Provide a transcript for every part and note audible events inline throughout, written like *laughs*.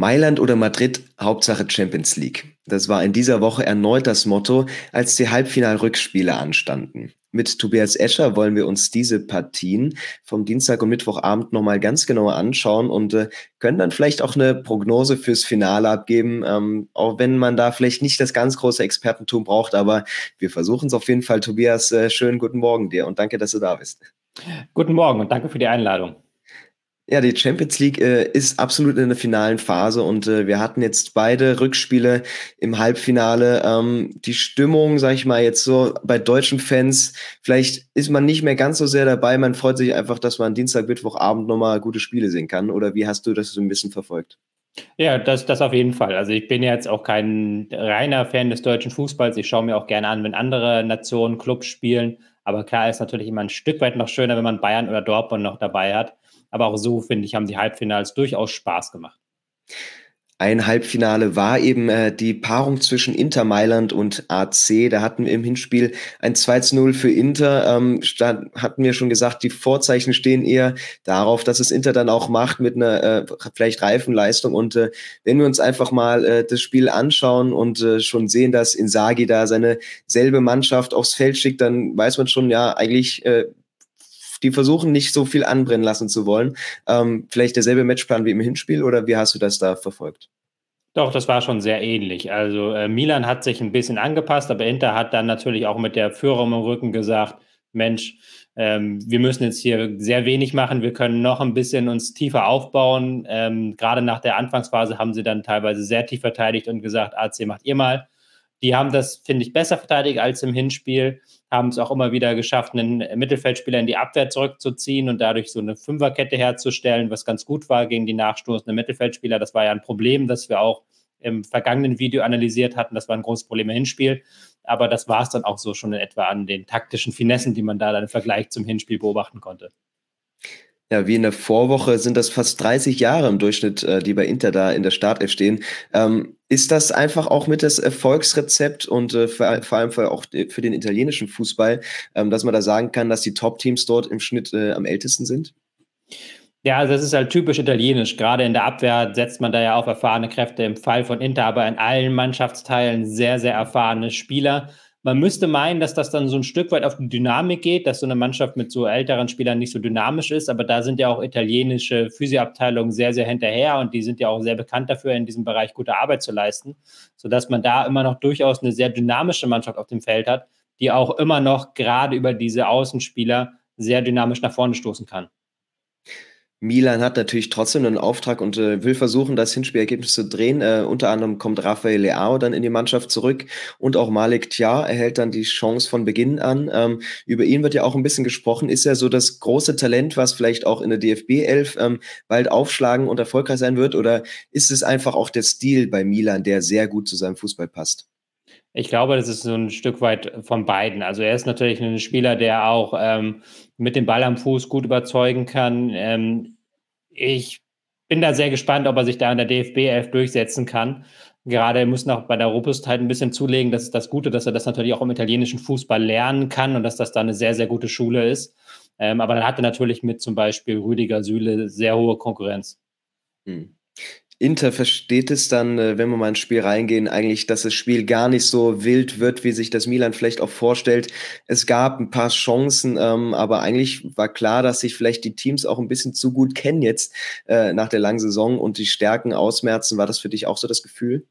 Mailand oder Madrid, Hauptsache Champions League. Das war in dieser Woche erneut das Motto, als die Halbfinal-Rückspiele anstanden. Mit Tobias Escher wollen wir uns diese Partien vom Dienstag und Mittwochabend nochmal ganz genauer anschauen und äh, können dann vielleicht auch eine Prognose fürs Finale abgeben, ähm, auch wenn man da vielleicht nicht das ganz große Expertentum braucht, aber wir versuchen es auf jeden Fall. Tobias, äh, schönen guten Morgen dir und danke, dass du da bist. Guten Morgen und danke für die Einladung. Ja, die Champions League äh, ist absolut in der finalen Phase und äh, wir hatten jetzt beide Rückspiele im Halbfinale. Ähm, die Stimmung, sag ich mal jetzt so bei deutschen Fans, vielleicht ist man nicht mehr ganz so sehr dabei. Man freut sich einfach, dass man Dienstag, Mittwochabend nochmal gute Spiele sehen kann. Oder wie hast du das so ein bisschen verfolgt? Ja, das, das auf jeden Fall. Also ich bin jetzt auch kein reiner Fan des deutschen Fußballs. Ich schaue mir auch gerne an, wenn andere Nationen Clubs spielen. Aber klar ist natürlich immer ein Stück weit noch schöner, wenn man Bayern oder Dortmund noch dabei hat. Aber auch so, finde ich, haben die Halbfinals durchaus Spaß gemacht. Ein Halbfinale war eben äh, die Paarung zwischen Inter Mailand und AC. Da hatten wir im Hinspiel ein 2 zu 0 für Inter. Ähm, stand, hatten wir schon gesagt, die Vorzeichen stehen eher darauf, dass es Inter dann auch macht mit einer äh, vielleicht reifen Leistung. Und äh, wenn wir uns einfach mal äh, das Spiel anschauen und äh, schon sehen, dass Insagi da seine selbe Mannschaft aufs Feld schickt, dann weiß man schon, ja, eigentlich äh, die versuchen nicht so viel anbrennen lassen zu wollen. Ähm, vielleicht derselbe Matchplan wie im Hinspiel oder wie hast du das da verfolgt? Doch, das war schon sehr ähnlich. Also äh, Milan hat sich ein bisschen angepasst, aber Inter hat dann natürlich auch mit der Führung im Rücken gesagt, Mensch, ähm, wir müssen jetzt hier sehr wenig machen, wir können noch ein bisschen uns tiefer aufbauen. Ähm, gerade nach der Anfangsphase haben sie dann teilweise sehr tief verteidigt und gesagt, AC macht ihr mal. Die haben das, finde ich, besser verteidigt als im Hinspiel haben es auch immer wieder geschafft, einen Mittelfeldspieler in die Abwehr zurückzuziehen und dadurch so eine Fünferkette herzustellen, was ganz gut war gegen die nachstoßenden Mittelfeldspieler. Das war ja ein Problem, das wir auch im vergangenen Video analysiert hatten. Das war ein großes Problem im Hinspiel. Aber das war es dann auch so schon in etwa an den taktischen Finessen, die man da dann im Vergleich zum Hinspiel beobachten konnte. Ja, wie in der Vorwoche sind das fast 30 Jahre im Durchschnitt, äh, die bei Inter da in der Startelf stehen. Ähm, ist das einfach auch mit das Erfolgsrezept und äh, vor, vor, allem für, auch für den italienischen Fußball, ähm, dass man da sagen kann, dass die Top-Teams dort im Schnitt äh, am ältesten sind? Ja, also das ist halt typisch italienisch. Gerade in der Abwehr setzt man da ja auf erfahrene Kräfte. Im Fall von Inter, aber in allen Mannschaftsteilen sehr, sehr erfahrene Spieler. Man müsste meinen, dass das dann so ein Stück weit auf die Dynamik geht, dass so eine Mannschaft mit so älteren Spielern nicht so dynamisch ist, aber da sind ja auch italienische Physioabteilungen sehr, sehr hinterher und die sind ja auch sehr bekannt dafür, in diesem Bereich gute Arbeit zu leisten, sodass man da immer noch durchaus eine sehr dynamische Mannschaft auf dem Feld hat, die auch immer noch gerade über diese Außenspieler sehr dynamisch nach vorne stoßen kann. Milan hat natürlich trotzdem einen Auftrag und äh, will versuchen, das Hinspielergebnis zu drehen. Äh, unter anderem kommt Rafael Leao dann in die Mannschaft zurück und auch Malik Tja erhält dann die Chance von Beginn an. Ähm, über ihn wird ja auch ein bisschen gesprochen. Ist er so das große Talent, was vielleicht auch in der DFB 11 ähm, bald aufschlagen und erfolgreich sein wird? Oder ist es einfach auch der Stil bei Milan, der sehr gut zu seinem Fußball passt? Ich glaube, das ist so ein Stück weit von beiden. Also er ist natürlich ein Spieler, der auch ähm, mit dem Ball am Fuß gut überzeugen kann. Ähm, ich bin da sehr gespannt, ob er sich da in der DFB 11 durchsetzen kann. Gerade muss noch bei der Robustheit ein bisschen zulegen. Das ist das Gute, dass er das natürlich auch im italienischen Fußball lernen kann und dass das da eine sehr, sehr gute Schule ist. Ähm, aber dann hat er natürlich mit zum Beispiel Rüdiger Süle sehr hohe Konkurrenz. Hm. Inter versteht es dann, äh, wenn wir mal ins Spiel reingehen, eigentlich, dass das Spiel gar nicht so wild wird, wie sich das Milan vielleicht auch vorstellt. Es gab ein paar Chancen, ähm, aber eigentlich war klar, dass sich vielleicht die Teams auch ein bisschen zu gut kennen jetzt äh, nach der langen Saison und die Stärken ausmerzen. War das für dich auch so das Gefühl?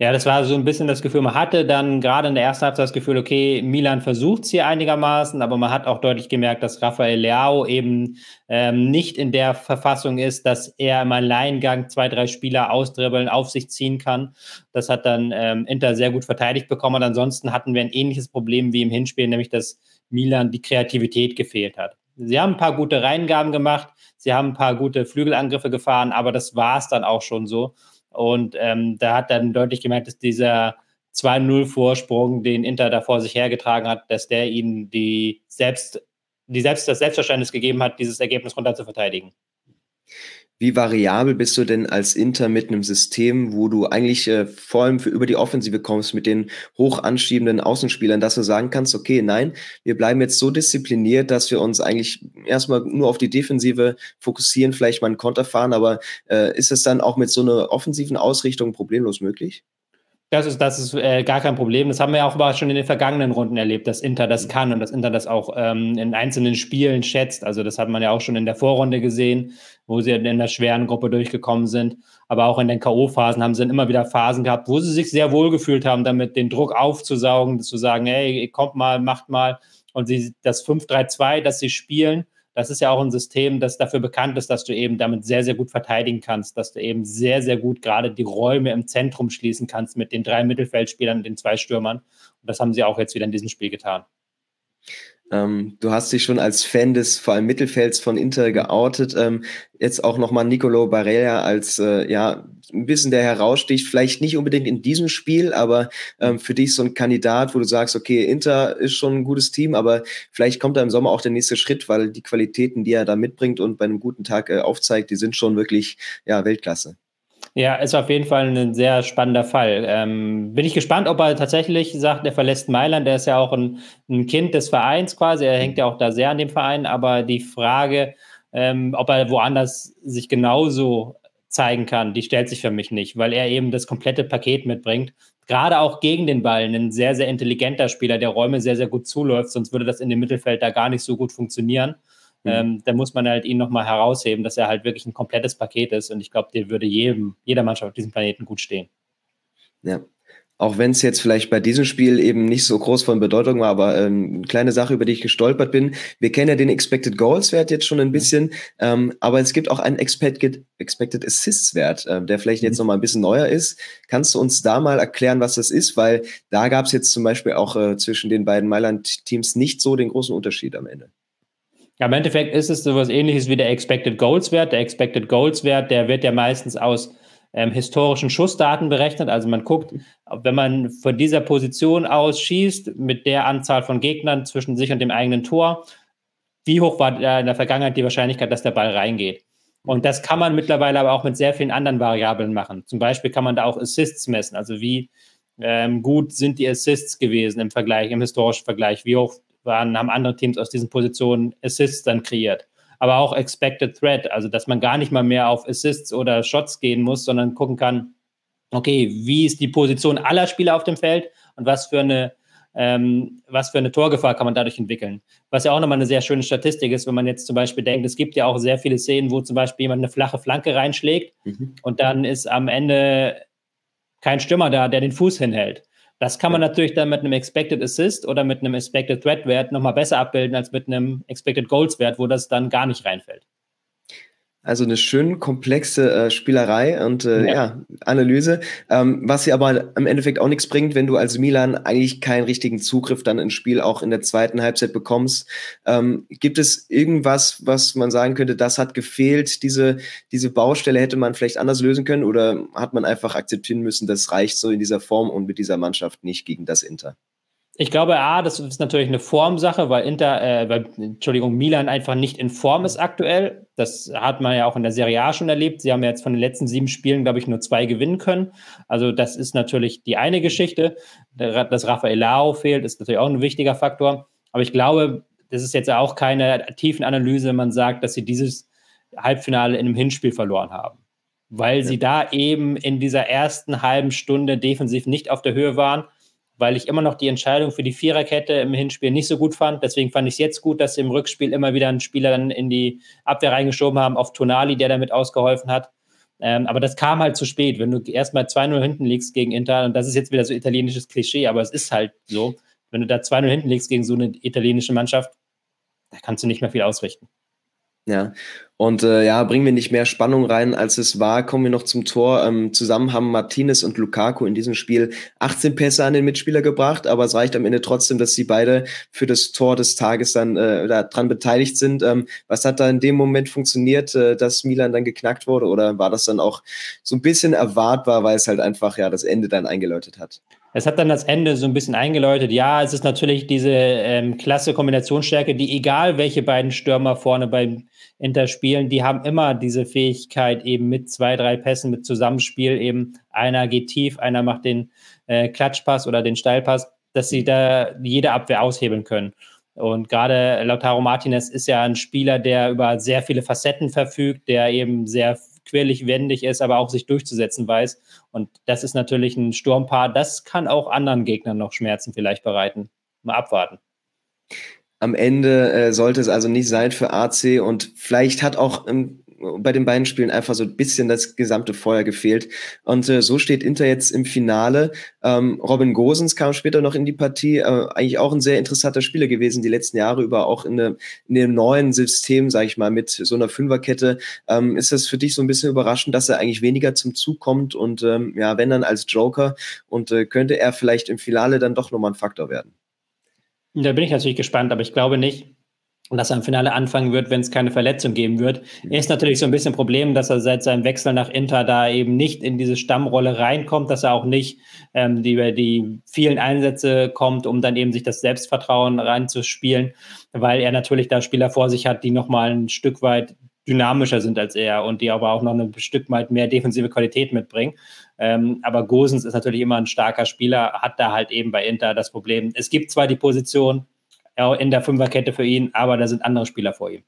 Ja, das war so ein bisschen das Gefühl, man hatte dann gerade in der ersten Halbzeit das Gefühl, okay, Milan versucht es hier einigermaßen, aber man hat auch deutlich gemerkt, dass Rafael Leao eben ähm, nicht in der Verfassung ist, dass er im Alleingang zwei, drei Spieler ausdribbeln, auf sich ziehen kann. Das hat dann ähm, Inter sehr gut verteidigt bekommen. Und ansonsten hatten wir ein ähnliches Problem wie im Hinspiel, nämlich dass Milan die Kreativität gefehlt hat. Sie haben ein paar gute Reingaben gemacht, sie haben ein paar gute Flügelangriffe gefahren, aber das war es dann auch schon so. Und ähm, da hat dann deutlich gemerkt, dass dieser 2-0-Vorsprung, den Inter da vor sich hergetragen hat, dass der ihnen die selbst, die selbst das Selbstverständnis gegeben hat, dieses Ergebnis runter zu verteidigen. Wie variabel bist du denn als Inter mit einem System, wo du eigentlich äh, vor allem für über die Offensive kommst mit den hoch anschiebenden Außenspielern, dass du sagen kannst, okay, nein, wir bleiben jetzt so diszipliniert, dass wir uns eigentlich erstmal nur auf die Defensive fokussieren, vielleicht mal einen Konter fahren, aber äh, ist es dann auch mit so einer offensiven Ausrichtung problemlos möglich? Das ist, das ist äh, gar kein Problem. Das haben wir auch aber schon in den vergangenen Runden erlebt, dass Inter das mhm. kann und dass Inter das auch ähm, in einzelnen Spielen schätzt. Also das hat man ja auch schon in der Vorrunde gesehen, wo sie in der schweren Gruppe durchgekommen sind. Aber auch in den K.O.-Phasen haben sie dann immer wieder Phasen gehabt, wo sie sich sehr wohl gefühlt haben, damit den Druck aufzusaugen, zu sagen, hey, kommt mal, macht mal. Und sie, das 5-3-2, das sie spielen, das ist ja auch ein System, das dafür bekannt ist, dass du eben damit sehr, sehr gut verteidigen kannst, dass du eben sehr, sehr gut gerade die Räume im Zentrum schließen kannst mit den drei Mittelfeldspielern und den zwei Stürmern. Und das haben sie auch jetzt wieder in diesem Spiel getan. Ähm, du hast dich schon als Fan des vor allem Mittelfelds von Inter geoutet. Ähm, jetzt auch nochmal Nicolo Barella als äh, ja ein bisschen der heraussticht. Vielleicht nicht unbedingt in diesem Spiel, aber ähm, für dich so ein Kandidat, wo du sagst, okay, Inter ist schon ein gutes Team, aber vielleicht kommt da im Sommer auch der nächste Schritt, weil die Qualitäten, die er da mitbringt und bei einem guten Tag äh, aufzeigt, die sind schon wirklich ja Weltklasse. Ja, ist auf jeden Fall ein sehr spannender Fall. Ähm, bin ich gespannt, ob er tatsächlich sagt, er verlässt Mailand. Der ist ja auch ein, ein, Kind des Vereins quasi. Er hängt ja auch da sehr an dem Verein. Aber die Frage, ähm, ob er woanders sich genauso zeigen kann, die stellt sich für mich nicht, weil er eben das komplette Paket mitbringt. Gerade auch gegen den Ball, ein sehr, sehr intelligenter Spieler, der Räume sehr, sehr gut zuläuft, sonst würde das in dem Mittelfeld da gar nicht so gut funktionieren. Mhm. Ähm, da muss man halt ihn nochmal herausheben, dass er halt wirklich ein komplettes Paket ist. Und ich glaube, der würde jedem, jeder Mannschaft auf diesem Planeten gut stehen. Ja, auch wenn es jetzt vielleicht bei diesem Spiel eben nicht so groß von Bedeutung war, aber ähm, eine kleine Sache, über die ich gestolpert bin. Wir kennen ja den Expected Goals Wert jetzt schon ein bisschen, ähm, aber es gibt auch einen Expected, Expected Assists Wert, äh, der vielleicht jetzt mhm. noch mal ein bisschen neuer ist. Kannst du uns da mal erklären, was das ist? Weil da gab es jetzt zum Beispiel auch äh, zwischen den beiden Mailand-Teams nicht so den großen Unterschied am Ende. Ja, im Endeffekt ist es sowas ähnliches wie der Expected Goals Wert. Der Expected Goals Wert, der wird ja meistens aus ähm, historischen Schussdaten berechnet. Also man guckt, wenn man von dieser Position aus schießt, mit der Anzahl von Gegnern zwischen sich und dem eigenen Tor, wie hoch war in der Vergangenheit die Wahrscheinlichkeit, dass der Ball reingeht. Und das kann man mittlerweile aber auch mit sehr vielen anderen Variablen machen. Zum Beispiel kann man da auch Assists messen, also wie ähm, gut sind die Assists gewesen im Vergleich, im historischen Vergleich, wie hoch waren, haben andere Teams aus diesen Positionen Assists dann kreiert aber auch Expected Threat, also dass man gar nicht mal mehr auf Assists oder Shots gehen muss, sondern gucken kann, okay, wie ist die Position aller Spieler auf dem Feld und was für eine ähm, was für eine Torgefahr kann man dadurch entwickeln. Was ja auch nochmal eine sehr schöne Statistik ist, wenn man jetzt zum Beispiel denkt, es gibt ja auch sehr viele Szenen, wo zum Beispiel jemand eine flache Flanke reinschlägt mhm. und dann ist am Ende kein Stürmer da, der den Fuß hinhält. Das kann man natürlich dann mit einem Expected Assist oder mit einem Expected Threat Wert nochmal besser abbilden als mit einem Expected Goals Wert, wo das dann gar nicht reinfällt. Also eine schön komplexe äh, Spielerei und äh, ja. ja Analyse, ähm, was sie aber im Endeffekt auch nichts bringt, wenn du als Milan eigentlich keinen richtigen Zugriff dann ins Spiel auch in der zweiten Halbzeit bekommst. Ähm, gibt es irgendwas, was man sagen könnte, das hat gefehlt, diese, diese Baustelle hätte man vielleicht anders lösen können oder hat man einfach akzeptieren müssen, das reicht so in dieser Form und mit dieser Mannschaft nicht gegen das Inter? Ich glaube, A, das ist natürlich eine Formsache, weil Inter, äh, weil, Entschuldigung, Milan einfach nicht in Form ist aktuell. Das hat man ja auch in der Serie A schon erlebt. Sie haben ja jetzt von den letzten sieben Spielen, glaube ich, nur zwei gewinnen können. Also, das ist natürlich die eine Geschichte. Dass Rafael Lao fehlt, ist natürlich auch ein wichtiger Faktor. Aber ich glaube, das ist jetzt auch keine tiefen Analyse, man sagt, dass sie dieses Halbfinale in einem Hinspiel verloren haben. Weil ja. sie da eben in dieser ersten halben Stunde defensiv nicht auf der Höhe waren weil ich immer noch die Entscheidung für die Viererkette im Hinspiel nicht so gut fand. Deswegen fand ich es jetzt gut, dass sie im Rückspiel immer wieder einen Spieler dann in die Abwehr reingeschoben haben, auf Tonali, der damit ausgeholfen hat. Ähm, aber das kam halt zu spät. Wenn du erstmal 2-0 hinten liegst gegen Inter, und das ist jetzt wieder so italienisches Klischee, aber es ist halt so, wenn du da 2-0 hinten liegst gegen so eine italienische Mannschaft, da kannst du nicht mehr viel ausrichten. Ja, und äh, ja, bringen wir nicht mehr Spannung rein, als es war. Kommen wir noch zum Tor. Ähm, zusammen haben Martinez und Lukaku in diesem Spiel 18 Pässe an den Mitspieler gebracht, aber es reicht am Ende trotzdem, dass sie beide für das Tor des Tages dann äh, daran beteiligt sind. Ähm, was hat da in dem Moment funktioniert, äh, dass Milan dann geknackt wurde? Oder war das dann auch so ein bisschen erwartbar, weil es halt einfach ja das Ende dann eingeläutet hat? Es hat dann das Ende so ein bisschen eingeläutet. Ja, es ist natürlich diese ähm, klasse Kombinationsstärke, die egal welche beiden Stürmer vorne beim Inter spielen, die haben immer diese Fähigkeit eben mit zwei, drei Pässen, mit Zusammenspiel eben einer geht tief, einer macht den äh, Klatschpass oder den Steilpass, dass sie da jede Abwehr aushebeln können. Und gerade Lautaro Martinez ist ja ein Spieler, der über sehr viele Facetten verfügt, der eben sehr quirlig wendig ist, aber auch sich durchzusetzen weiß. Und das ist natürlich ein Sturmpaar, das kann auch anderen Gegnern noch Schmerzen vielleicht bereiten. Mal abwarten. Am Ende äh, sollte es also nicht sein für AC und vielleicht hat auch ähm, bei den beiden Spielen einfach so ein bisschen das gesamte Feuer gefehlt. Und äh, so steht Inter jetzt im Finale. Ähm, Robin Gosens kam später noch in die Partie. Äh, eigentlich auch ein sehr interessanter Spieler gewesen, die letzten Jahre über, auch in, eine, in dem neuen System, sage ich mal, mit so einer Fünferkette. Ähm, ist das für dich so ein bisschen überraschend, dass er eigentlich weniger zum Zug kommt und ähm, ja, wenn dann als Joker und äh, könnte er vielleicht im Finale dann doch nochmal ein Faktor werden? Da bin ich natürlich gespannt, aber ich glaube nicht, und dass er im Finale anfangen wird, wenn es keine Verletzung geben wird. Ist natürlich so ein bisschen ein Problem, dass er seit seinem Wechsel nach Inter da eben nicht in diese Stammrolle reinkommt, dass er auch nicht ähm, die, die vielen Einsätze kommt, um dann eben sich das Selbstvertrauen reinzuspielen, weil er natürlich da Spieler vor sich hat, die nochmal ein Stück weit dynamischer sind als er und die aber auch noch ein Stück weit mehr defensive Qualität mitbringen. Ähm, aber Gosens ist natürlich immer ein starker Spieler, hat da halt eben bei Inter das Problem. Es gibt zwar die Position, in der Fünferkette für ihn, aber da sind andere Spieler vor ihm.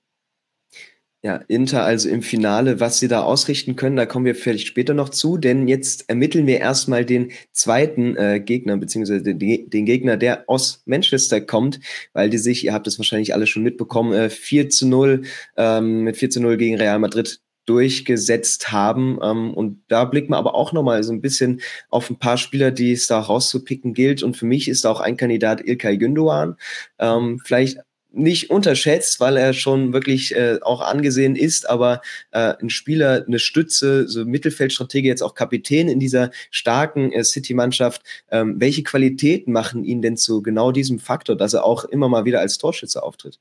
Ja, Inter also im Finale, was sie da ausrichten können, da kommen wir vielleicht später noch zu, denn jetzt ermitteln wir erstmal den zweiten äh, Gegner, beziehungsweise den, den, Gegner, der aus Manchester kommt, weil die sich, ihr habt es wahrscheinlich alle schon mitbekommen, äh, 4 zu 0, ähm, mit 4 zu 0 gegen Real Madrid durchgesetzt haben. Ähm, und da blicken wir aber auch nochmal so ein bisschen auf ein paar Spieler, die es da rauszupicken gilt. Und für mich ist auch ein Kandidat Ilkay Gündoğan. Ähm, vielleicht nicht unterschätzt, weil er schon wirklich äh, auch angesehen ist, aber äh, ein Spieler, eine Stütze, so Mittelfeldstrategie, jetzt auch Kapitän in dieser starken äh, City-Mannschaft. Ähm, welche Qualitäten machen ihn denn zu genau diesem Faktor, dass er auch immer mal wieder als Torschütze auftritt?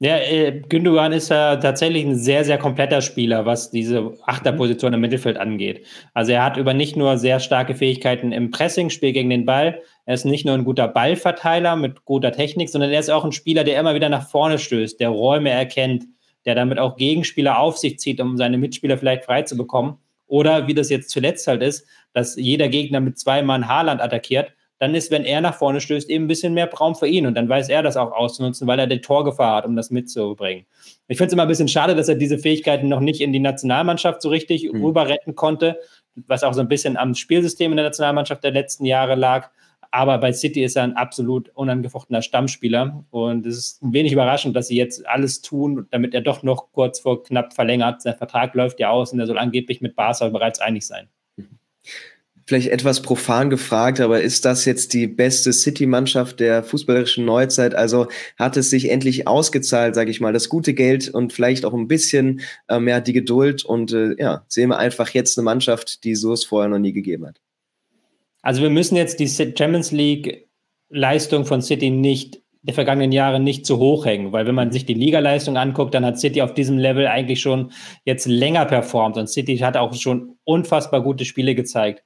Ja, äh, Gündogan ist ja tatsächlich ein sehr, sehr kompletter Spieler, was diese Achterposition im Mittelfeld angeht. Also er hat über nicht nur sehr starke Fähigkeiten im Pressing-Spiel gegen den Ball, er ist nicht nur ein guter Ballverteiler mit guter Technik, sondern er ist auch ein Spieler, der immer wieder nach vorne stößt, der Räume erkennt, der damit auch Gegenspieler auf sich zieht, um seine Mitspieler vielleicht frei zu bekommen. Oder wie das jetzt zuletzt halt ist, dass jeder Gegner mit zwei Mann Haaland attackiert dann ist, wenn er nach vorne stößt, eben ein bisschen mehr Raum für ihn. Und dann weiß er das auch auszunutzen, weil er die Torgefahr hat, um das mitzubringen. Ich finde es immer ein bisschen schade, dass er diese Fähigkeiten noch nicht in die Nationalmannschaft so richtig mhm. rüber retten konnte, was auch so ein bisschen am Spielsystem in der Nationalmannschaft der letzten Jahre lag. Aber bei City ist er ein absolut unangefochtener Stammspieler. Und es ist ein wenig überraschend, dass sie jetzt alles tun, damit er doch noch kurz vor knapp verlängert. Sein Vertrag läuft ja aus und er soll angeblich mit Barca bereits einig sein. Mhm vielleicht etwas profan gefragt, aber ist das jetzt die beste City-Mannschaft der fußballerischen Neuzeit? Also hat es sich endlich ausgezahlt, sage ich mal, das gute Geld und vielleicht auch ein bisschen äh, mehr die Geduld und äh, ja, sehen wir einfach jetzt eine Mannschaft, die so es vorher noch nie gegeben hat. Also wir müssen jetzt die Champions League Leistung von City nicht der vergangenen Jahre nicht zu hoch hängen, weil wenn man sich die Ligaleistung anguckt, dann hat City auf diesem Level eigentlich schon jetzt länger performt und City hat auch schon unfassbar gute Spiele gezeigt.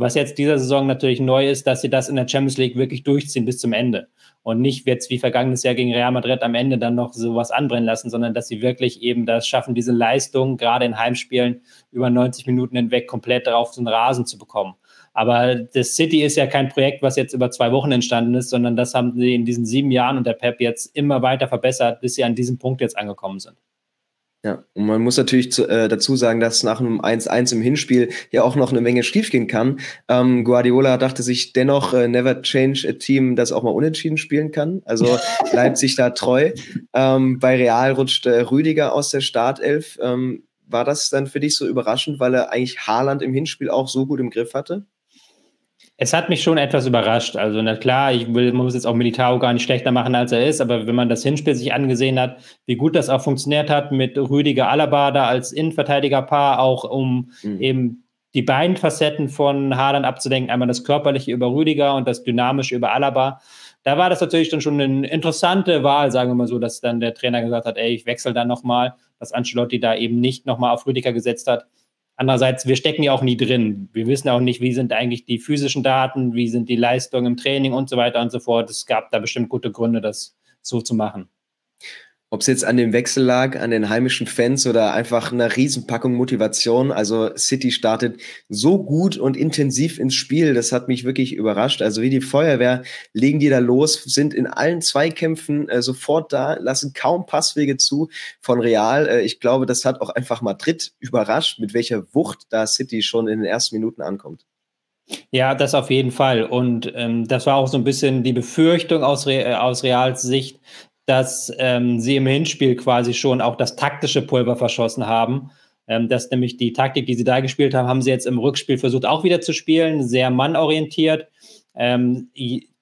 Was jetzt dieser Saison natürlich neu ist, dass sie das in der Champions League wirklich durchziehen bis zum Ende und nicht jetzt wie vergangenes Jahr gegen Real Madrid am Ende dann noch sowas anbrennen lassen, sondern dass sie wirklich eben das schaffen, diese Leistung gerade in Heimspielen über 90 Minuten hinweg komplett auf den Rasen zu bekommen. Aber das City ist ja kein Projekt, was jetzt über zwei Wochen entstanden ist, sondern das haben sie in diesen sieben Jahren unter Pep jetzt immer weiter verbessert, bis sie an diesem Punkt jetzt angekommen sind. Ja, und man muss natürlich zu, äh, dazu sagen, dass nach einem 1-1 im Hinspiel ja auch noch eine Menge schiefgehen kann. Ähm, Guardiola dachte sich dennoch, äh, never change a team, das auch mal unentschieden spielen kann. Also *laughs* bleibt sich da treu. Ähm, bei Real rutscht äh, Rüdiger aus der Startelf. Ähm, war das dann für dich so überraschend, weil er eigentlich Haaland im Hinspiel auch so gut im Griff hatte? Es hat mich schon etwas überrascht. Also, na klar, ich will, man muss jetzt auch Militao gar nicht schlechter machen, als er ist, aber wenn man das Hinspiel sich angesehen hat, wie gut das auch funktioniert hat mit Rüdiger Alaba da als Innenverteidigerpaar, auch um mhm. eben die beiden Facetten von Haaland abzudenken, einmal das Körperliche über Rüdiger und das Dynamische über Alaba. Da war das natürlich dann schon eine interessante Wahl, sagen wir mal so, dass dann der Trainer gesagt hat, ey, ich wechsle dann nochmal, dass Ancelotti da eben nicht nochmal auf Rüdiger gesetzt hat. Andererseits, wir stecken ja auch nie drin. Wir wissen auch nicht, wie sind eigentlich die physischen Daten, wie sind die Leistungen im Training und so weiter und so fort. Es gab da bestimmt gute Gründe, das so zu machen. Ob es jetzt an dem Wechsel lag, an den heimischen Fans oder einfach einer Riesenpackung Motivation. Also City startet so gut und intensiv ins Spiel. Das hat mich wirklich überrascht. Also wie die Feuerwehr legen die da los, sind in allen Zweikämpfen äh, sofort da, lassen kaum Passwege zu von Real. Äh, ich glaube, das hat auch einfach Madrid überrascht, mit welcher Wucht da City schon in den ersten Minuten ankommt. Ja, das auf jeden Fall. Und ähm, das war auch so ein bisschen die Befürchtung aus, Re aus Reals Sicht, dass ähm, sie im Hinspiel quasi schon auch das taktische Pulver verschossen haben. Ähm, dass nämlich die Taktik, die sie da gespielt haben, haben sie jetzt im Rückspiel versucht auch wieder zu spielen, sehr mannorientiert. Ähm,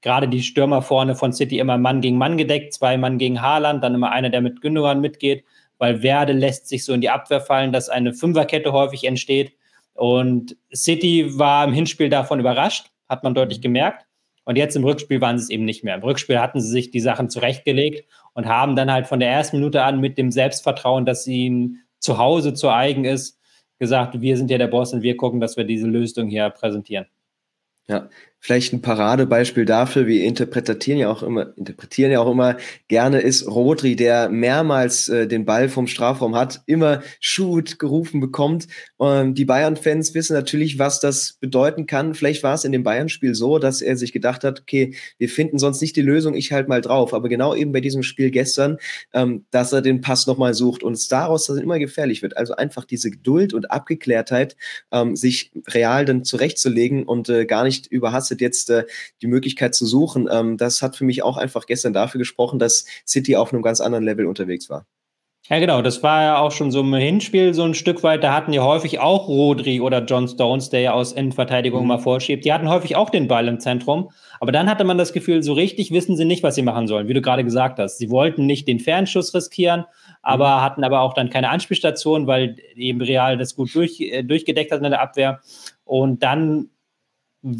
gerade die Stürmer vorne von City immer Mann gegen Mann gedeckt, zwei Mann gegen Haaland, dann immer einer, der mit Gündogan mitgeht, weil Werde lässt sich so in die Abwehr fallen, dass eine Fünferkette häufig entsteht. Und City war im Hinspiel davon überrascht, hat man deutlich gemerkt. Und jetzt im Rückspiel waren sie es eben nicht mehr. Im Rückspiel hatten sie sich die Sachen zurechtgelegt und haben dann halt von der ersten Minute an mit dem Selbstvertrauen, dass ihnen zu Hause zu eigen ist, gesagt, wir sind ja der Boss und wir gucken, dass wir diese Lösung hier präsentieren. Ja, vielleicht ein Paradebeispiel dafür, wir interpretieren ja auch immer, interpretieren ja auch immer gerne, ist Rodri, der mehrmals äh, den Ball vom Strafraum hat, immer Shoot gerufen bekommt. Ähm, die Bayern-Fans wissen natürlich, was das bedeuten kann. Vielleicht war es in dem Bayern-Spiel so, dass er sich gedacht hat, okay, wir finden sonst nicht die Lösung, ich halt mal drauf. Aber genau eben bei diesem Spiel gestern, ähm, dass er den Pass nochmal sucht und es daraus dass es immer gefährlich wird. Also einfach diese Geduld und Abgeklärtheit, ähm, sich real dann zurechtzulegen und äh, gar nicht überhastet belastet, jetzt äh, die Möglichkeit zu suchen. Ähm, das hat für mich auch einfach gestern dafür gesprochen, dass City auf einem ganz anderen Level unterwegs war. Ja, genau. Das war ja auch schon so im Hinspiel so ein Stück weit. Da hatten ja häufig auch Rodri oder John Stones, der ja aus Innenverteidigung mhm. mal vorschiebt. Die hatten häufig auch den Ball im Zentrum. Aber dann hatte man das Gefühl, so richtig wissen sie nicht, was sie machen sollen, wie du gerade gesagt hast. Sie wollten nicht den Fernschuss riskieren, aber mhm. hatten aber auch dann keine Anspielstation, weil eben Real das gut durch, äh, durchgedeckt hat in der Abwehr. Und dann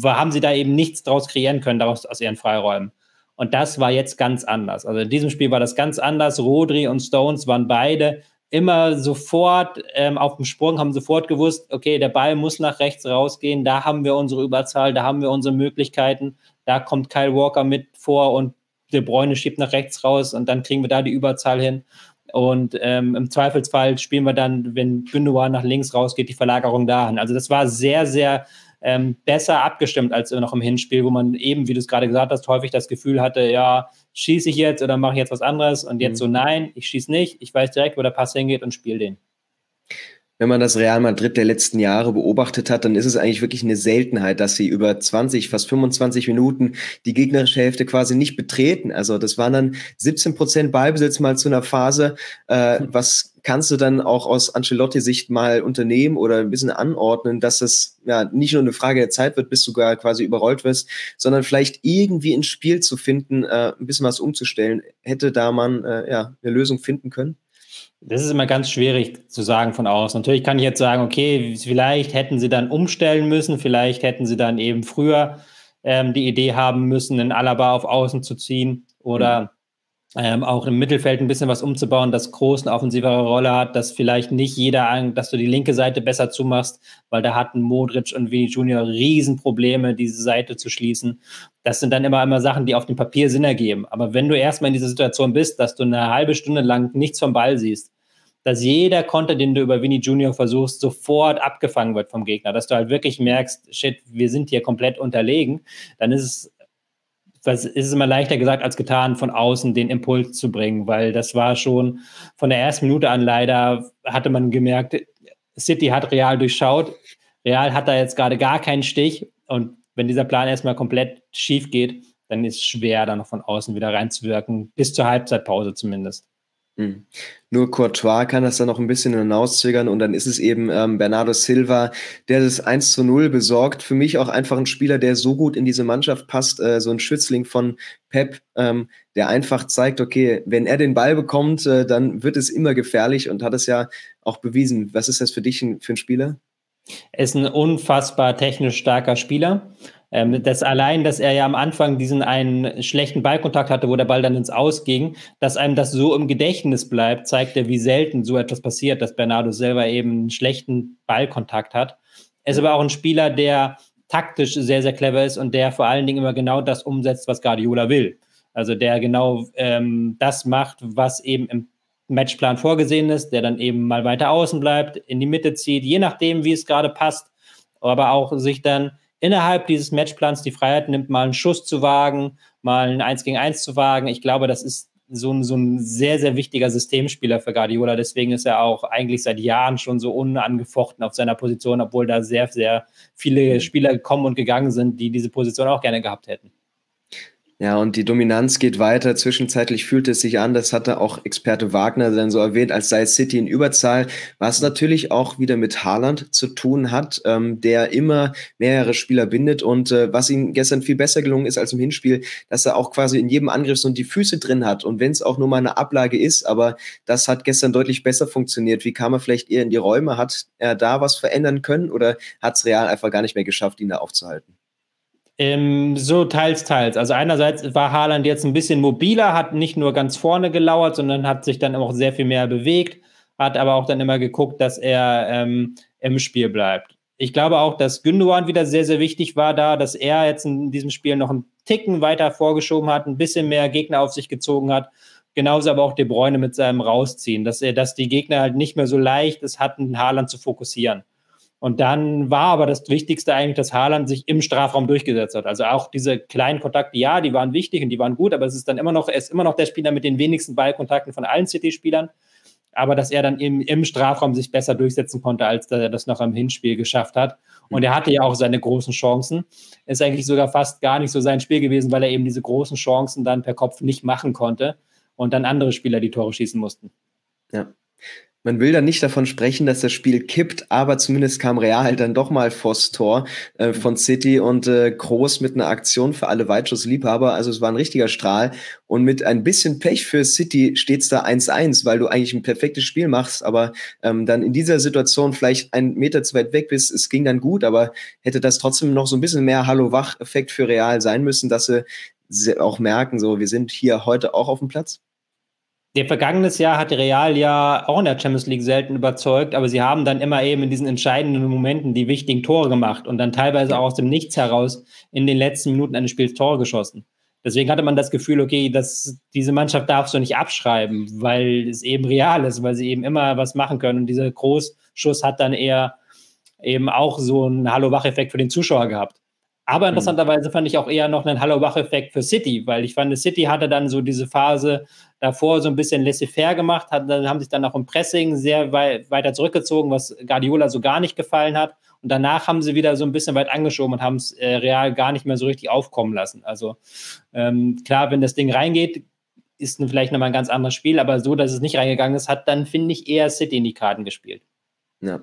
haben sie da eben nichts draus kreieren können, daraus aus ihren Freiräumen. Und das war jetzt ganz anders. Also in diesem Spiel war das ganz anders. Rodri und Stones waren beide immer sofort ähm, auf dem Sprung, haben sofort gewusst, okay, der Ball muss nach rechts rausgehen, da haben wir unsere Überzahl, da haben wir unsere Möglichkeiten, da kommt Kyle Walker mit vor und De Bruyne schiebt nach rechts raus und dann kriegen wir da die Überzahl hin. Und ähm, im Zweifelsfall spielen wir dann, wenn Gündogan nach links rausgeht, die Verlagerung dahin. Also das war sehr, sehr ähm, besser abgestimmt als noch im Hinspiel, wo man eben, wie du es gerade gesagt hast, häufig das Gefühl hatte, ja, schieße ich jetzt oder mache ich jetzt was anderes und jetzt mhm. so, nein, ich schieße nicht, ich weiß direkt, wo der Pass hingeht und spiele den wenn man das Real Madrid der letzten Jahre beobachtet hat, dann ist es eigentlich wirklich eine Seltenheit, dass sie über 20, fast 25 Minuten die gegnerische Hälfte quasi nicht betreten. Also das waren dann 17 Prozent Ballbesitz mal zu einer Phase. Äh, was kannst du dann auch aus Ancelotti-Sicht mal unternehmen oder ein bisschen anordnen, dass es ja nicht nur eine Frage der Zeit wird, bis du gar quasi überrollt wirst, sondern vielleicht irgendwie ins Spiel zu finden, äh, ein bisschen was umzustellen. Hätte da man äh, ja eine Lösung finden können? Das ist immer ganz schwierig zu sagen von außen. Natürlich kann ich jetzt sagen, okay, vielleicht hätten sie dann umstellen müssen, vielleicht hätten sie dann eben früher ähm, die Idee haben müssen, einen Alaba auf Außen zu ziehen oder mhm ähm, auch im Mittelfeld ein bisschen was umzubauen, das Groß eine offensivere Rolle hat, dass vielleicht nicht jeder, dass du die linke Seite besser zumachst, weil da hatten Modric und Vini Junior Riesenprobleme, diese Seite zu schließen. Das sind dann immer immer Sachen, die auf dem Papier Sinn ergeben. Aber wenn du erstmal in dieser Situation bist, dass du eine halbe Stunde lang nichts vom Ball siehst, dass jeder Konter, den du über Vini Junior versuchst, sofort abgefangen wird vom Gegner, dass du halt wirklich merkst, shit, wir sind hier komplett unterlegen, dann ist es was ist es immer leichter gesagt als getan, von außen den Impuls zu bringen, weil das war schon von der ersten Minute an leider, hatte man gemerkt, City hat Real durchschaut. Real hat da jetzt gerade gar keinen Stich und wenn dieser Plan erstmal komplett schief geht, dann ist es schwer, da noch von außen wieder reinzuwirken, bis zur Halbzeitpause zumindest. Mhm. Nur Courtois kann das dann noch ein bisschen hinauszögern und dann ist es eben ähm, Bernardo Silva, der das 1 zu 0 besorgt. Für mich auch einfach ein Spieler, der so gut in diese Mannschaft passt, äh, so ein Schützling von Pep, ähm, der einfach zeigt, okay, wenn er den Ball bekommt, äh, dann wird es immer gefährlich und hat es ja auch bewiesen. Was ist das für dich für ein Spieler? Er ist ein unfassbar technisch starker Spieler. Ähm, das allein, dass er ja am Anfang diesen einen schlechten Ballkontakt hatte, wo der Ball dann ins Aus ging, dass einem das so im Gedächtnis bleibt, zeigt ja, wie selten so etwas passiert, dass Bernardo selber eben einen schlechten Ballkontakt hat. Er ist aber auch ein Spieler, der taktisch sehr, sehr clever ist und der vor allen Dingen immer genau das umsetzt, was Guardiola will. Also der genau ähm, das macht, was eben im Matchplan vorgesehen ist, der dann eben mal weiter außen bleibt, in die Mitte zieht, je nachdem, wie es gerade passt, aber auch sich dann innerhalb dieses Matchplans die Freiheit nimmt, mal einen Schuss zu wagen, mal ein 1 gegen 1 zu wagen. Ich glaube, das ist so ein, so ein sehr, sehr wichtiger Systemspieler für Guardiola. Deswegen ist er auch eigentlich seit Jahren schon so unangefochten auf seiner Position, obwohl da sehr, sehr viele mhm. Spieler gekommen und gegangen sind, die diese Position auch gerne gehabt hätten. Ja, und die Dominanz geht weiter. Zwischenzeitlich fühlt es sich an, das hatte auch Experte Wagner dann so erwähnt, als sei City in Überzahl, was natürlich auch wieder mit Haaland zu tun hat, ähm, der immer mehrere Spieler bindet und äh, was ihm gestern viel besser gelungen ist als im Hinspiel, dass er auch quasi in jedem Angriff so die Füße drin hat und wenn es auch nur mal eine Ablage ist, aber das hat gestern deutlich besser funktioniert. Wie kam er vielleicht eher in die Räume? Hat er da was verändern können oder hat es Real einfach gar nicht mehr geschafft, ihn da aufzuhalten? Ähm, so teils, teils. Also einerseits war Haaland jetzt ein bisschen mobiler, hat nicht nur ganz vorne gelauert, sondern hat sich dann auch sehr viel mehr bewegt, hat aber auch dann immer geguckt, dass er ähm, im Spiel bleibt. Ich glaube auch, dass Gündogan wieder sehr, sehr wichtig war da, dass er jetzt in diesem Spiel noch einen Ticken weiter vorgeschoben hat, ein bisschen mehr Gegner auf sich gezogen hat. Genauso aber auch De Bruyne mit seinem Rausziehen, dass er, dass die Gegner halt nicht mehr so leicht es hatten, Haaland zu fokussieren. Und dann war aber das Wichtigste eigentlich, dass Haaland sich im Strafraum durchgesetzt hat. Also auch diese kleinen Kontakte, ja, die waren wichtig und die waren gut, aber es ist dann immer noch, er ist immer noch der Spieler mit den wenigsten Ballkontakten von allen City-Spielern. Aber dass er dann im, im Strafraum sich besser durchsetzen konnte, als er das noch im Hinspiel geschafft hat. Und er hatte ja auch seine großen Chancen. Ist eigentlich sogar fast gar nicht so sein Spiel gewesen, weil er eben diese großen Chancen dann per Kopf nicht machen konnte und dann andere Spieler die Tore schießen mussten. Ja. Man will dann nicht davon sprechen, dass das Spiel kippt, aber zumindest kam Real dann doch mal vors Tor äh, von City und äh, Groß mit einer Aktion für alle Weitschussliebhaber. Also es war ein richtiger Strahl. Und mit ein bisschen Pech für City steht's da 1-1, weil du eigentlich ein perfektes Spiel machst, aber ähm, dann in dieser Situation vielleicht einen Meter zu weit weg bist. Es ging dann gut, aber hätte das trotzdem noch so ein bisschen mehr Hallo-Wach-Effekt für Real sein müssen, dass sie auch merken, so wir sind hier heute auch auf dem Platz? Der vergangenes Jahr hat Real ja auch in der Champions League selten überzeugt, aber sie haben dann immer eben in diesen entscheidenden Momenten die wichtigen Tore gemacht und dann teilweise auch aus dem Nichts heraus in den letzten Minuten eines Spiels Tore geschossen. Deswegen hatte man das Gefühl, okay, dass diese Mannschaft darfst du nicht abschreiben, weil es eben real ist, weil sie eben immer was machen können. Und dieser Großschuss hat dann eher eben auch so einen Hallo-Wach-Effekt für den Zuschauer gehabt. Aber mhm. interessanterweise fand ich auch eher noch einen Hallo-Wach-Effekt für City, weil ich fand, City hatte dann so diese Phase davor so ein bisschen laissez-faire gemacht, hat, haben sich dann auch im Pressing sehr weit, weiter zurückgezogen, was Guardiola so gar nicht gefallen hat. Und danach haben sie wieder so ein bisschen weit angeschoben und haben es äh, Real gar nicht mehr so richtig aufkommen lassen. Also ähm, klar, wenn das Ding reingeht, ist vielleicht nochmal ein ganz anderes Spiel, aber so, dass es nicht reingegangen ist, hat dann, finde ich, eher City in die Karten gespielt. Ja.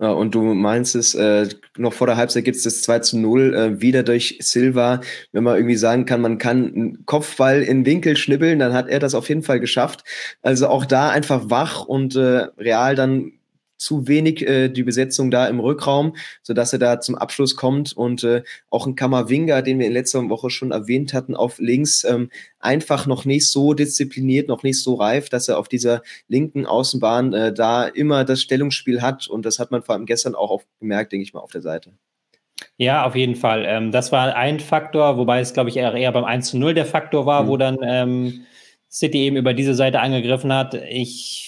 Ja. Und du meinst es, äh, noch vor der Halbzeit gibt es das 2 zu 0, äh, wieder durch Silva. Wenn man irgendwie sagen kann, man kann einen Kopfball in Winkel schnibbeln, dann hat er das auf jeden Fall geschafft. Also auch da einfach wach und äh, real dann zu wenig äh, die Besetzung da im Rückraum, so dass er da zum Abschluss kommt und äh, auch ein Kammerwinger, den wir in letzter Woche schon erwähnt hatten, auf links ähm, einfach noch nicht so diszipliniert, noch nicht so reif, dass er auf dieser linken Außenbahn äh, da immer das Stellungsspiel hat und das hat man vor allem gestern auch gemerkt, denke ich mal, auf der Seite. Ja, auf jeden Fall. Ähm, das war ein Faktor, wobei es, glaube ich, eher, eher beim 1 zu 0 der Faktor war, mhm. wo dann ähm, City eben über diese Seite angegriffen hat. Ich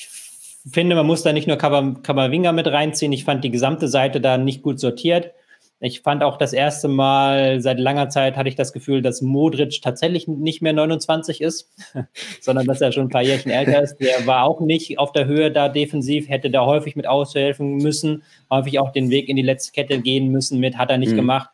finde, man muss da nicht nur Kamavinga mit reinziehen. Ich fand die gesamte Seite da nicht gut sortiert. Ich fand auch das erste Mal seit langer Zeit hatte ich das Gefühl, dass Modric tatsächlich nicht mehr 29 ist, *laughs* sondern dass er schon ein paar Jährchen älter ist. Der war auch nicht auf der Höhe da defensiv, hätte da häufig mit aushelfen müssen, häufig auch den Weg in die letzte Kette gehen müssen mit, hat er nicht mhm. gemacht.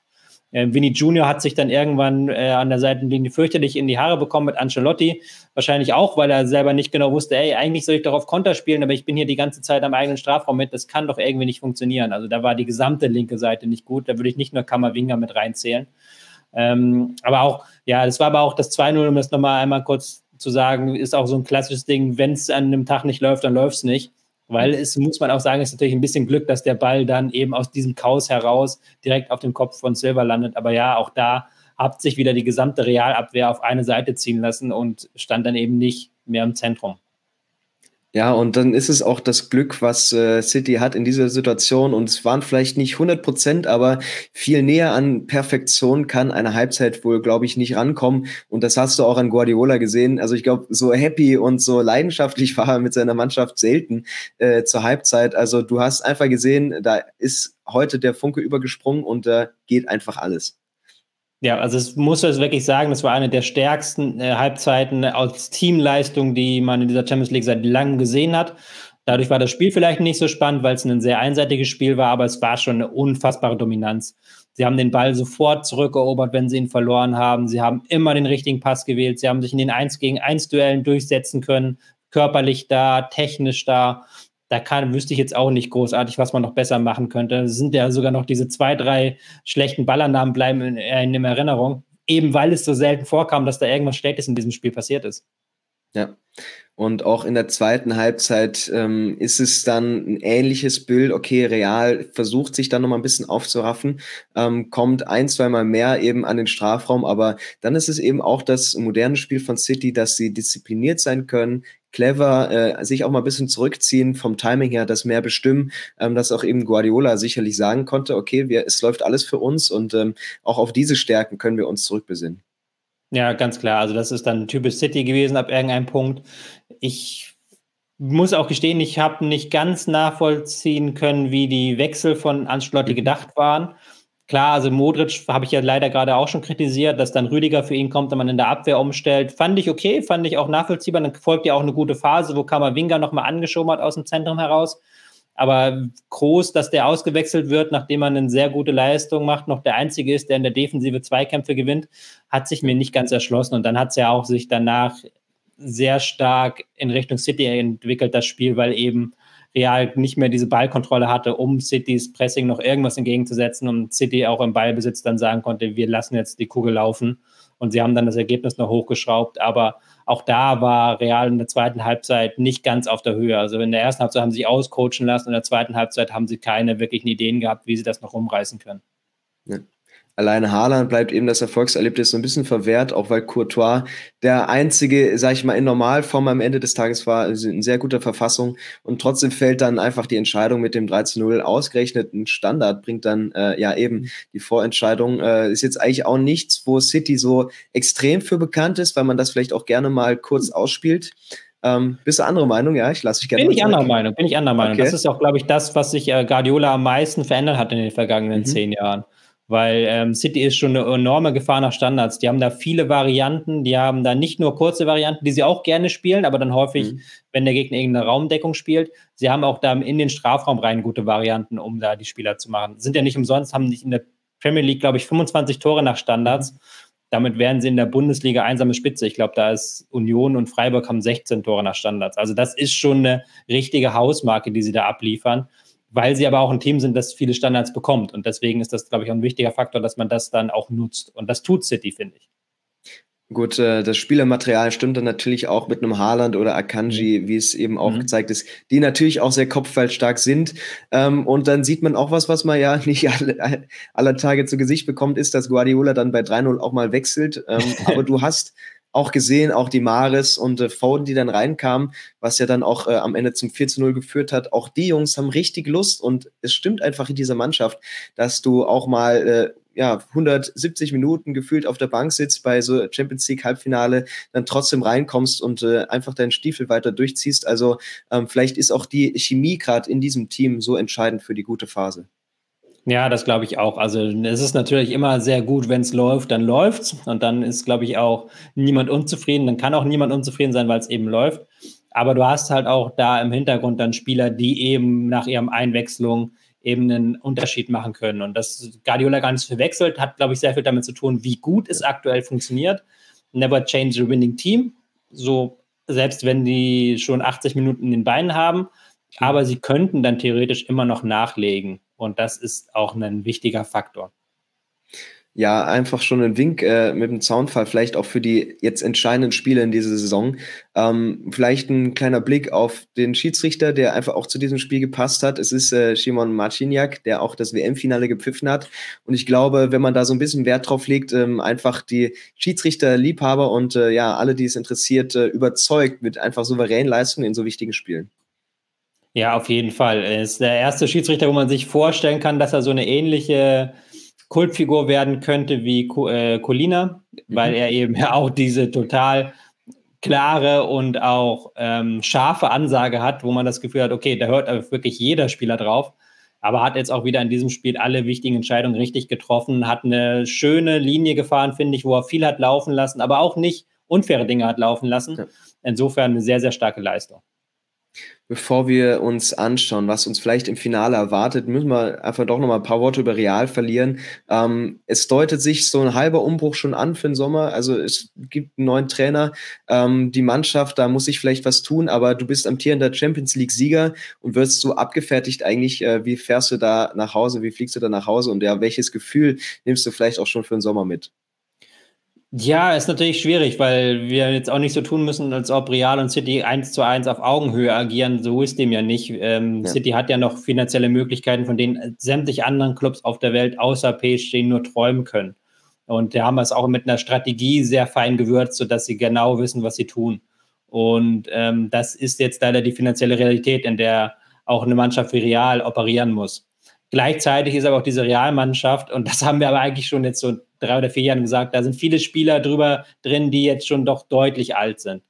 Äh, Vinny Junior hat sich dann irgendwann äh, an der Seitenlinie fürchterlich in die Haare bekommen mit Ancelotti. Wahrscheinlich auch, weil er selber nicht genau wusste, ey, eigentlich soll ich doch auf Konter spielen, aber ich bin hier die ganze Zeit am eigenen Strafraum mit. Das kann doch irgendwie nicht funktionieren. Also da war die gesamte linke Seite nicht gut. Da würde ich nicht nur Kammerwinger mit reinzählen. Ähm, aber auch, ja, es war aber auch das 2-0, um das nochmal einmal kurz zu sagen, ist auch so ein klassisches Ding, wenn es an einem Tag nicht läuft, dann läuft es nicht. Weil es, muss man auch sagen, ist natürlich ein bisschen Glück, dass der Ball dann eben aus diesem Chaos heraus direkt auf dem Kopf von Silver landet. Aber ja, auch da hat sich wieder die gesamte Realabwehr auf eine Seite ziehen lassen und stand dann eben nicht mehr im Zentrum. Ja, und dann ist es auch das Glück, was äh, City hat in dieser Situation. Und es waren vielleicht nicht 100 Prozent, aber viel näher an Perfektion kann eine Halbzeit wohl, glaube ich, nicht rankommen. Und das hast du auch an Guardiola gesehen. Also ich glaube, so happy und so leidenschaftlich *laughs* war er mit seiner Mannschaft selten äh, zur Halbzeit. Also du hast einfach gesehen, da ist heute der Funke übergesprungen und da äh, geht einfach alles. Ja, also es muss es wirklich sagen, das war eine der stärksten äh, Halbzeiten als Teamleistung, die man in dieser Champions League seit langem gesehen hat. Dadurch war das Spiel vielleicht nicht so spannend, weil es ein sehr einseitiges Spiel war, aber es war schon eine unfassbare Dominanz. Sie haben den Ball sofort zurückerobert, wenn sie ihn verloren haben. Sie haben immer den richtigen Pass gewählt. Sie haben sich in den 1 gegen 1 Duellen durchsetzen können, körperlich da, technisch da da kann, wüsste ich jetzt auch nicht großartig, was man noch besser machen könnte. Es sind ja sogar noch diese zwei, drei schlechten Ballernamen bleiben in, in, in Erinnerung, eben weil es so selten vorkam, dass da irgendwas Schlechtes in diesem Spiel passiert ist. Ja. Und auch in der zweiten Halbzeit ähm, ist es dann ein ähnliches Bild. Okay, Real versucht sich dann nochmal ein bisschen aufzuraffen, ähm, kommt ein, zweimal mehr eben an den Strafraum, aber dann ist es eben auch das moderne Spiel von City, dass sie diszipliniert sein können, clever, äh, sich auch mal ein bisschen zurückziehen, vom Timing her das mehr bestimmen, ähm, dass auch eben Guardiola sicherlich sagen konnte, okay, wir, es läuft alles für uns und ähm, auch auf diese Stärken können wir uns zurückbesinnen. Ja, ganz klar. Also das ist dann typisch City gewesen ab irgendeinem Punkt. Ich muss auch gestehen, ich habe nicht ganz nachvollziehen können, wie die Wechsel von Ancelotti mhm. gedacht waren. Klar, also Modric habe ich ja leider gerade auch schon kritisiert, dass dann Rüdiger für ihn kommt und man in der Abwehr umstellt. Fand ich okay, fand ich auch nachvollziehbar. Dann folgt ja auch eine gute Phase, wo Kammerwinger nochmal angeschoben hat aus dem Zentrum heraus. Aber groß, dass der ausgewechselt wird, nachdem man eine sehr gute Leistung macht, noch der Einzige ist, der in der Defensive Zweikämpfe gewinnt, hat sich mir nicht ganz erschlossen. Und dann hat es ja auch sich danach sehr stark in Richtung City entwickelt, das Spiel, weil eben Real nicht mehr diese Ballkontrolle hatte, um Citys Pressing noch irgendwas entgegenzusetzen und City auch im Ballbesitz dann sagen konnte, wir lassen jetzt die Kugel laufen. Und sie haben dann das Ergebnis noch hochgeschraubt. Aber auch da war Real in der zweiten Halbzeit nicht ganz auf der Höhe. Also in der ersten Halbzeit haben sie sich auscoachen lassen, in der zweiten Halbzeit haben sie keine wirklichen Ideen gehabt, wie sie das noch umreißen können. Ja. Alleine Haaland bleibt eben das Erfolgserlebnis so ein bisschen verwehrt, auch weil Courtois der einzige, sag ich mal, in Normalform am Ende des Tages war, also in sehr guter Verfassung. Und trotzdem fällt dann einfach die Entscheidung mit dem 3 zu 0 ausgerechnet. Ein Standard bringt dann äh, ja eben die Vorentscheidung. Äh, ist jetzt eigentlich auch nichts, wo City so extrem für bekannt ist, weil man das vielleicht auch gerne mal kurz ausspielt. Ähm, bist du andere Meinung? Ja, ich lasse dich gerne. Bin ich anderer Meinung, bin ich anderer Meinung. Okay. Das ist auch, glaube ich, das, was sich äh, Guardiola am meisten verändert hat in den vergangenen mhm. zehn Jahren weil ähm, City ist schon eine enorme Gefahr nach Standards. Die haben da viele Varianten, die haben da nicht nur kurze Varianten, die sie auch gerne spielen, aber dann häufig, mhm. wenn der Gegner irgendeine Raumdeckung spielt, sie haben auch da in den Strafraum rein gute Varianten, um da die Spieler zu machen. Sind ja nicht umsonst, haben nicht in der Premier League, glaube ich, 25 Tore nach Standards. Mhm. Damit wären sie in der Bundesliga einsame Spitze. Ich glaube, da ist Union und Freiburg haben 16 Tore nach Standards. Also das ist schon eine richtige Hausmarke, die sie da abliefern weil sie aber auch ein Team sind, das viele Standards bekommt. Und deswegen ist das, glaube ich, auch ein wichtiger Faktor, dass man das dann auch nutzt. Und das tut City, finde ich. Gut, äh, das Spielermaterial stimmt dann natürlich auch mit einem Haaland oder Akanji, mhm. wie es eben auch mhm. gezeigt ist, die natürlich auch sehr kopfballstark sind. Ähm, und dann sieht man auch was, was man ja *laughs* nicht alle, aller Tage zu Gesicht bekommt, ist, dass Guardiola dann bei 3-0 auch mal wechselt. Ähm, *laughs* aber du hast auch gesehen, auch die Maris und äh, Foden, die dann reinkamen, was ja dann auch äh, am Ende zum 4 zu 0 geführt hat. Auch die Jungs haben richtig Lust und es stimmt einfach in dieser Mannschaft, dass du auch mal äh, ja, 170 Minuten gefühlt auf der Bank sitzt bei so Champions League Halbfinale, dann trotzdem reinkommst und äh, einfach deinen Stiefel weiter durchziehst. Also ähm, vielleicht ist auch die Chemie gerade in diesem Team so entscheidend für die gute Phase. Ja, das glaube ich auch. Also es ist natürlich immer sehr gut, wenn es läuft, dann läuft's. Und dann ist, glaube ich, auch niemand unzufrieden. Dann kann auch niemand unzufrieden sein, weil es eben läuft. Aber du hast halt auch da im Hintergrund dann Spieler, die eben nach ihrem Einwechslung eben einen Unterschied machen können. Und das Guardiola gar nicht verwechselt, hat, glaube ich, sehr viel damit zu tun, wie gut es aktuell funktioniert. Never change a winning team. So, selbst wenn die schon 80 Minuten in den Beinen haben. Aber sie könnten dann theoretisch immer noch nachlegen. Und das ist auch ein wichtiger Faktor. ja, einfach schon ein Wink äh, mit dem Zaunfall, vielleicht auch für die jetzt entscheidenden Spiele in dieser Saison. Ähm, vielleicht ein kleiner Blick auf den Schiedsrichter, der einfach auch zu diesem Spiel gepasst hat. Es ist äh, Szymon Marciniak, der auch das WM-Finale gepfiffen hat. Und ich glaube, wenn man da so ein bisschen Wert drauf legt, ähm, einfach die Schiedsrichter, Liebhaber und äh, ja, alle, die es interessiert, äh, überzeugt mit einfach souveränen Leistungen in so wichtigen Spielen. Ja, auf jeden Fall. Er ist der erste Schiedsrichter, wo man sich vorstellen kann, dass er so eine ähnliche Kultfigur werden könnte wie äh, Colina, weil mhm. er eben ja auch diese total klare und auch ähm, scharfe Ansage hat, wo man das Gefühl hat, okay, da hört wirklich jeder Spieler drauf. Aber hat jetzt auch wieder in diesem Spiel alle wichtigen Entscheidungen richtig getroffen, hat eine schöne Linie gefahren, finde ich, wo er viel hat laufen lassen, aber auch nicht unfaire Dinge hat laufen lassen. Insofern eine sehr, sehr starke Leistung bevor wir uns anschauen, was uns vielleicht im Finale erwartet, müssen wir einfach doch noch mal ein paar Worte über Real verlieren. Ähm, es deutet sich so ein halber Umbruch schon an für den Sommer. Also es gibt einen neuen Trainer. Ähm, die Mannschaft, da muss sich vielleicht was tun, aber du bist amtierender Champions League Sieger und wirst so abgefertigt eigentlich. Äh, wie fährst du da nach Hause? Wie fliegst du da nach Hause? Und ja, welches Gefühl nimmst du vielleicht auch schon für den Sommer mit? Ja, ist natürlich schwierig, weil wir jetzt auch nicht so tun müssen, als ob Real und City eins zu eins auf Augenhöhe agieren. So ist dem ja nicht. Ähm, ja. City hat ja noch finanzielle Möglichkeiten, von denen sämtliche anderen Clubs auf der Welt außer PSG nur träumen können. Und da haben wir es auch mit einer Strategie sehr fein gewürzt, sodass sie genau wissen, was sie tun. Und ähm, das ist jetzt leider die finanzielle Realität, in der auch eine Mannschaft wie Real operieren muss. Gleichzeitig ist aber auch diese Realmannschaft, und das haben wir aber eigentlich schon jetzt so drei oder vier Jahren gesagt, da sind viele Spieler drüber drin, die jetzt schon doch deutlich alt sind.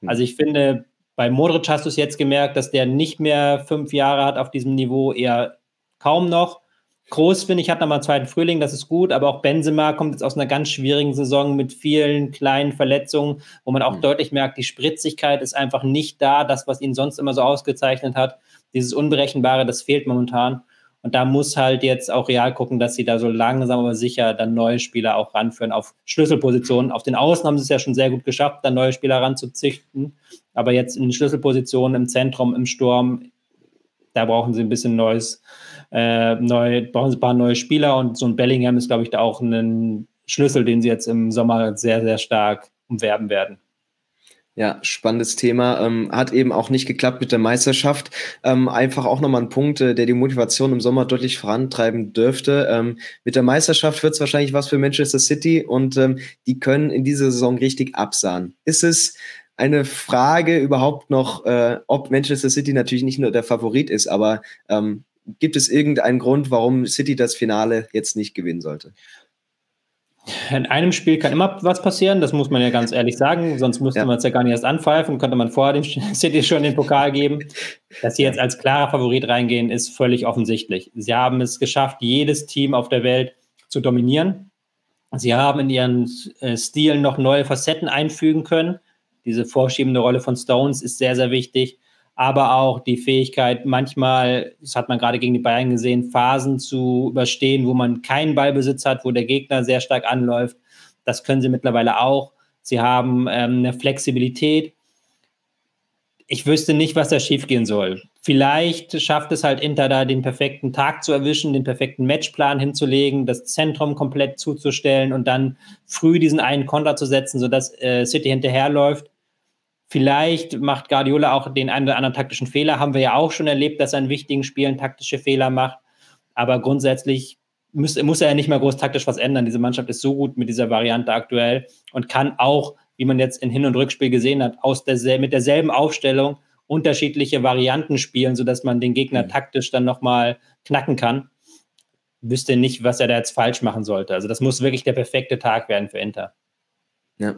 Hm. Also ich finde, bei Modric hast du es jetzt gemerkt, dass der nicht mehr fünf Jahre hat auf diesem Niveau, eher kaum noch. Groß, finde ich, hat nochmal einen zweiten Frühling, das ist gut, aber auch Benzema kommt jetzt aus einer ganz schwierigen Saison mit vielen kleinen Verletzungen, wo man auch mhm. deutlich merkt, die Spritzigkeit ist einfach nicht da, das, was ihn sonst immer so ausgezeichnet hat. Dieses Unberechenbare, das fehlt momentan. Und da muss halt jetzt auch Real gucken, dass sie da so langsam aber sicher dann neue Spieler auch ranführen auf Schlüsselpositionen. Auf den Außen haben sie es ja schon sehr gut geschafft, dann neue Spieler ranzuzüchten. Aber jetzt in Schlüsselpositionen im Zentrum, im Sturm, da brauchen sie ein bisschen neues, äh, neu, brauchen sie ein paar neue Spieler und so ein Bellingham ist, glaube ich, da auch ein Schlüssel, den sie jetzt im Sommer sehr, sehr stark umwerben werden. Ja, spannendes Thema. Ähm, hat eben auch nicht geklappt mit der Meisterschaft. Ähm, einfach auch nochmal ein Punkt, äh, der die Motivation im Sommer deutlich vorantreiben dürfte. Ähm, mit der Meisterschaft wird es wahrscheinlich was für Manchester City und ähm, die können in dieser Saison richtig absahen. Ist es eine Frage überhaupt noch, äh, ob Manchester City natürlich nicht nur der Favorit ist, aber ähm, gibt es irgendeinen Grund, warum City das Finale jetzt nicht gewinnen sollte? In einem Spiel kann immer was passieren, das muss man ja ganz ehrlich sagen, sonst müsste ja. man es ja gar nicht erst anpfeifen, könnte man vorher dem *laughs* City schon den Pokal geben. Dass sie jetzt als klarer Favorit reingehen, ist völlig offensichtlich. Sie haben es geschafft, jedes Team auf der Welt zu dominieren. Sie haben in ihren äh, Stilen noch neue Facetten einfügen können. Diese vorschiebende Rolle von Stones ist sehr, sehr wichtig aber auch die Fähigkeit, manchmal, das hat man gerade gegen die Bayern gesehen, Phasen zu überstehen, wo man keinen Ballbesitz hat, wo der Gegner sehr stark anläuft. Das können sie mittlerweile auch. Sie haben ähm, eine Flexibilität. Ich wüsste nicht, was da schiefgehen soll. Vielleicht schafft es halt Inter da, den perfekten Tag zu erwischen, den perfekten Matchplan hinzulegen, das Zentrum komplett zuzustellen und dann früh diesen einen Konter zu setzen, sodass äh, City hinterherläuft. Vielleicht macht Guardiola auch den einen oder anderen taktischen Fehler. Haben wir ja auch schon erlebt, dass er in wichtigen Spielen taktische Fehler macht. Aber grundsätzlich muss, muss er ja nicht mehr groß taktisch was ändern. Diese Mannschaft ist so gut mit dieser Variante aktuell und kann auch, wie man jetzt in Hin- und Rückspiel gesehen hat, aus der, mit derselben Aufstellung unterschiedliche Varianten spielen, sodass man den Gegner mhm. taktisch dann nochmal knacken kann. Wüsste nicht, was er da jetzt falsch machen sollte. Also das muss wirklich der perfekte Tag werden für Inter. Ja.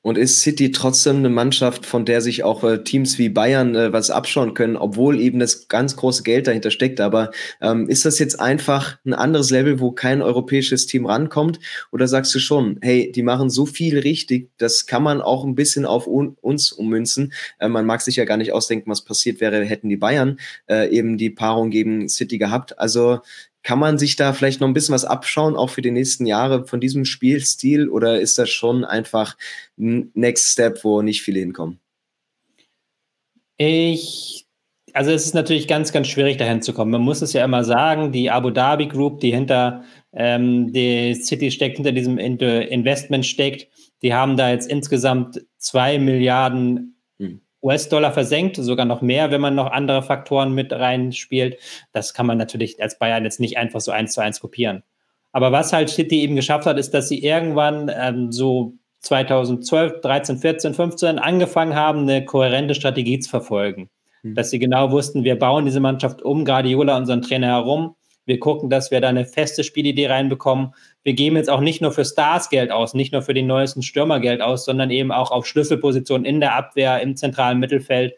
Und ist City trotzdem eine Mannschaft, von der sich auch äh, Teams wie Bayern äh, was abschauen können, obwohl eben das ganz große Geld dahinter steckt? Aber ähm, ist das jetzt einfach ein anderes Level, wo kein europäisches Team rankommt? Oder sagst du schon, hey, die machen so viel richtig, das kann man auch ein bisschen auf un uns ummünzen? Äh, man mag sich ja gar nicht ausdenken, was passiert wäre, hätten die Bayern äh, eben die Paarung gegen City gehabt. Also kann man sich da vielleicht noch ein bisschen was abschauen, auch für die nächsten Jahre von diesem Spielstil? Oder ist das schon einfach ein Next Step, wo nicht viele hinkommen? Ich, also es ist natürlich ganz, ganz schwierig, dahin zu kommen. Man muss es ja immer sagen, die Abu Dhabi Group, die hinter ähm, die City steckt hinter diesem Investment steckt. Die haben da jetzt insgesamt zwei Milliarden. US-Dollar versenkt, sogar noch mehr, wenn man noch andere Faktoren mit reinspielt. Das kann man natürlich als Bayern jetzt nicht einfach so eins zu eins kopieren. Aber was halt City eben geschafft hat, ist, dass sie irgendwann ähm, so 2012, 13, 14, 15 angefangen haben, eine kohärente Strategie zu verfolgen. Mhm. Dass sie genau wussten, wir bauen diese Mannschaft um Guardiola, unseren Trainer herum. Wir gucken, dass wir da eine feste Spielidee reinbekommen. Wir geben jetzt auch nicht nur für Stars Geld aus, nicht nur für den neuesten Stürmer Geld aus, sondern eben auch auf Schlüsselpositionen in der Abwehr, im zentralen Mittelfeld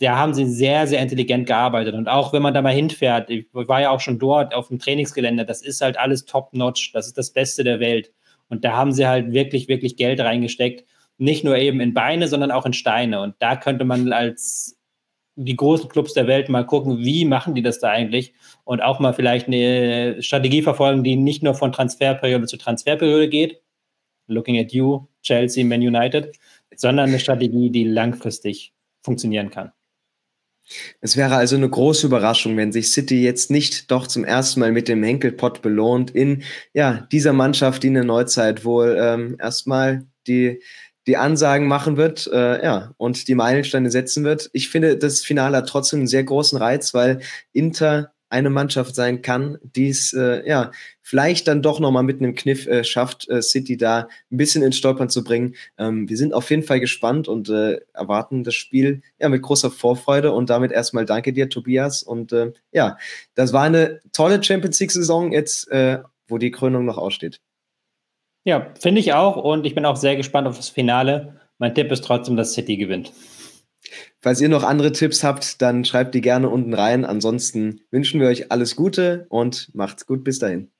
da haben sie sehr, sehr intelligent gearbeitet. Und auch wenn man da mal hinfährt, ich war ja auch schon dort auf dem Trainingsgelände, das ist halt alles top-notch, das ist das Beste der Welt. Und da haben sie halt wirklich, wirklich Geld reingesteckt. Nicht nur eben in Beine, sondern auch in Steine. Und da könnte man als die großen Clubs der Welt mal gucken, wie machen die das da eigentlich? Und auch mal vielleicht eine Strategie verfolgen, die nicht nur von Transferperiode zu Transferperiode geht. Looking at you, Chelsea, Man United, sondern eine Strategie, die langfristig funktionieren kann. Es wäre also eine große Überraschung, wenn sich City jetzt nicht doch zum ersten Mal mit dem Henkelpott belohnt in ja, dieser Mannschaft, die in der Neuzeit wohl ähm, erstmal die, die Ansagen machen wird äh, ja, und die Meilensteine setzen wird. Ich finde, das Finale hat trotzdem einen sehr großen Reiz, weil Inter eine Mannschaft sein kann, die es äh, ja vielleicht dann doch nochmal mit einem Kniff äh, schafft, äh, City da ein bisschen ins Stolpern zu bringen. Ähm, wir sind auf jeden Fall gespannt und äh, erwarten das Spiel ja mit großer Vorfreude und damit erstmal danke dir, Tobias. Und äh, ja, das war eine tolle Champions League-Saison jetzt, äh, wo die Krönung noch aussteht. Ja, finde ich auch und ich bin auch sehr gespannt auf das Finale. Mein Tipp ist trotzdem, dass City gewinnt. Falls ihr noch andere Tipps habt, dann schreibt die gerne unten rein. Ansonsten wünschen wir euch alles Gute und macht's gut. Bis dahin.